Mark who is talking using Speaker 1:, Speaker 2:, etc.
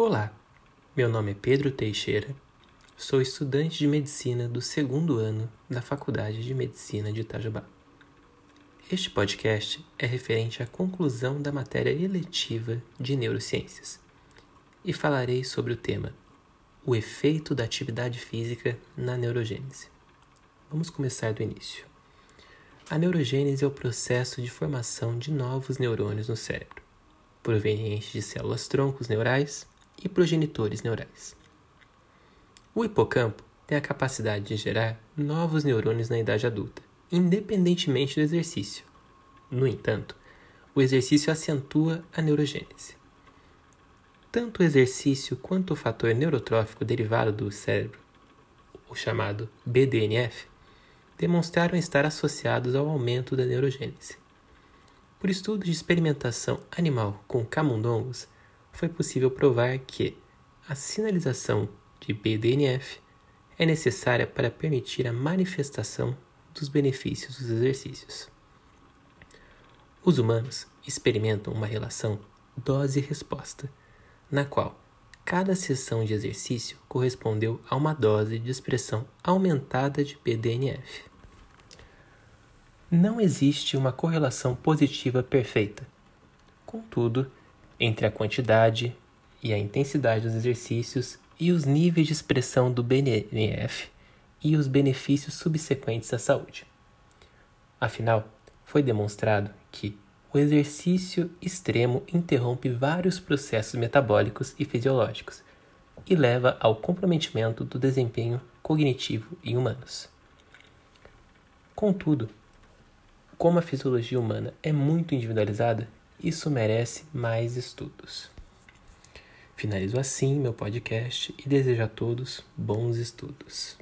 Speaker 1: Olá, meu nome é Pedro Teixeira, sou estudante de medicina do segundo ano da Faculdade de Medicina de Itajubá. Este podcast é referente à conclusão da matéria eletiva de neurociências e falarei sobre o tema O efeito da atividade física na neurogênese. Vamos começar do início. A neurogênese é o processo de formação de novos neurônios no cérebro, provenientes de células troncos neurais e progenitores neurais. O hipocampo tem a capacidade de gerar novos neurônios na idade adulta, independentemente do exercício. No entanto, o exercício acentua a neurogênese. Tanto o exercício quanto o fator neurotrófico derivado do cérebro, o chamado BDNF, demonstraram estar associados ao aumento da neurogênese. Por estudos de experimentação animal com camundongos, foi possível provar que a sinalização de BDNF é necessária para permitir a manifestação dos benefícios dos exercícios. Os humanos experimentam uma relação dose-resposta, na qual cada sessão de exercício correspondeu a uma dose de expressão aumentada de BDNF. Não existe uma correlação positiva perfeita. Contudo, entre a quantidade e a intensidade dos exercícios e os níveis de expressão do BNF e os benefícios subsequentes à saúde. Afinal, foi demonstrado que o exercício extremo interrompe vários processos metabólicos e fisiológicos e leva ao comprometimento do desempenho cognitivo em humanos. Contudo, como a fisiologia humana é muito individualizada, isso merece mais estudos. Finalizo assim meu podcast e desejo a todos bons estudos.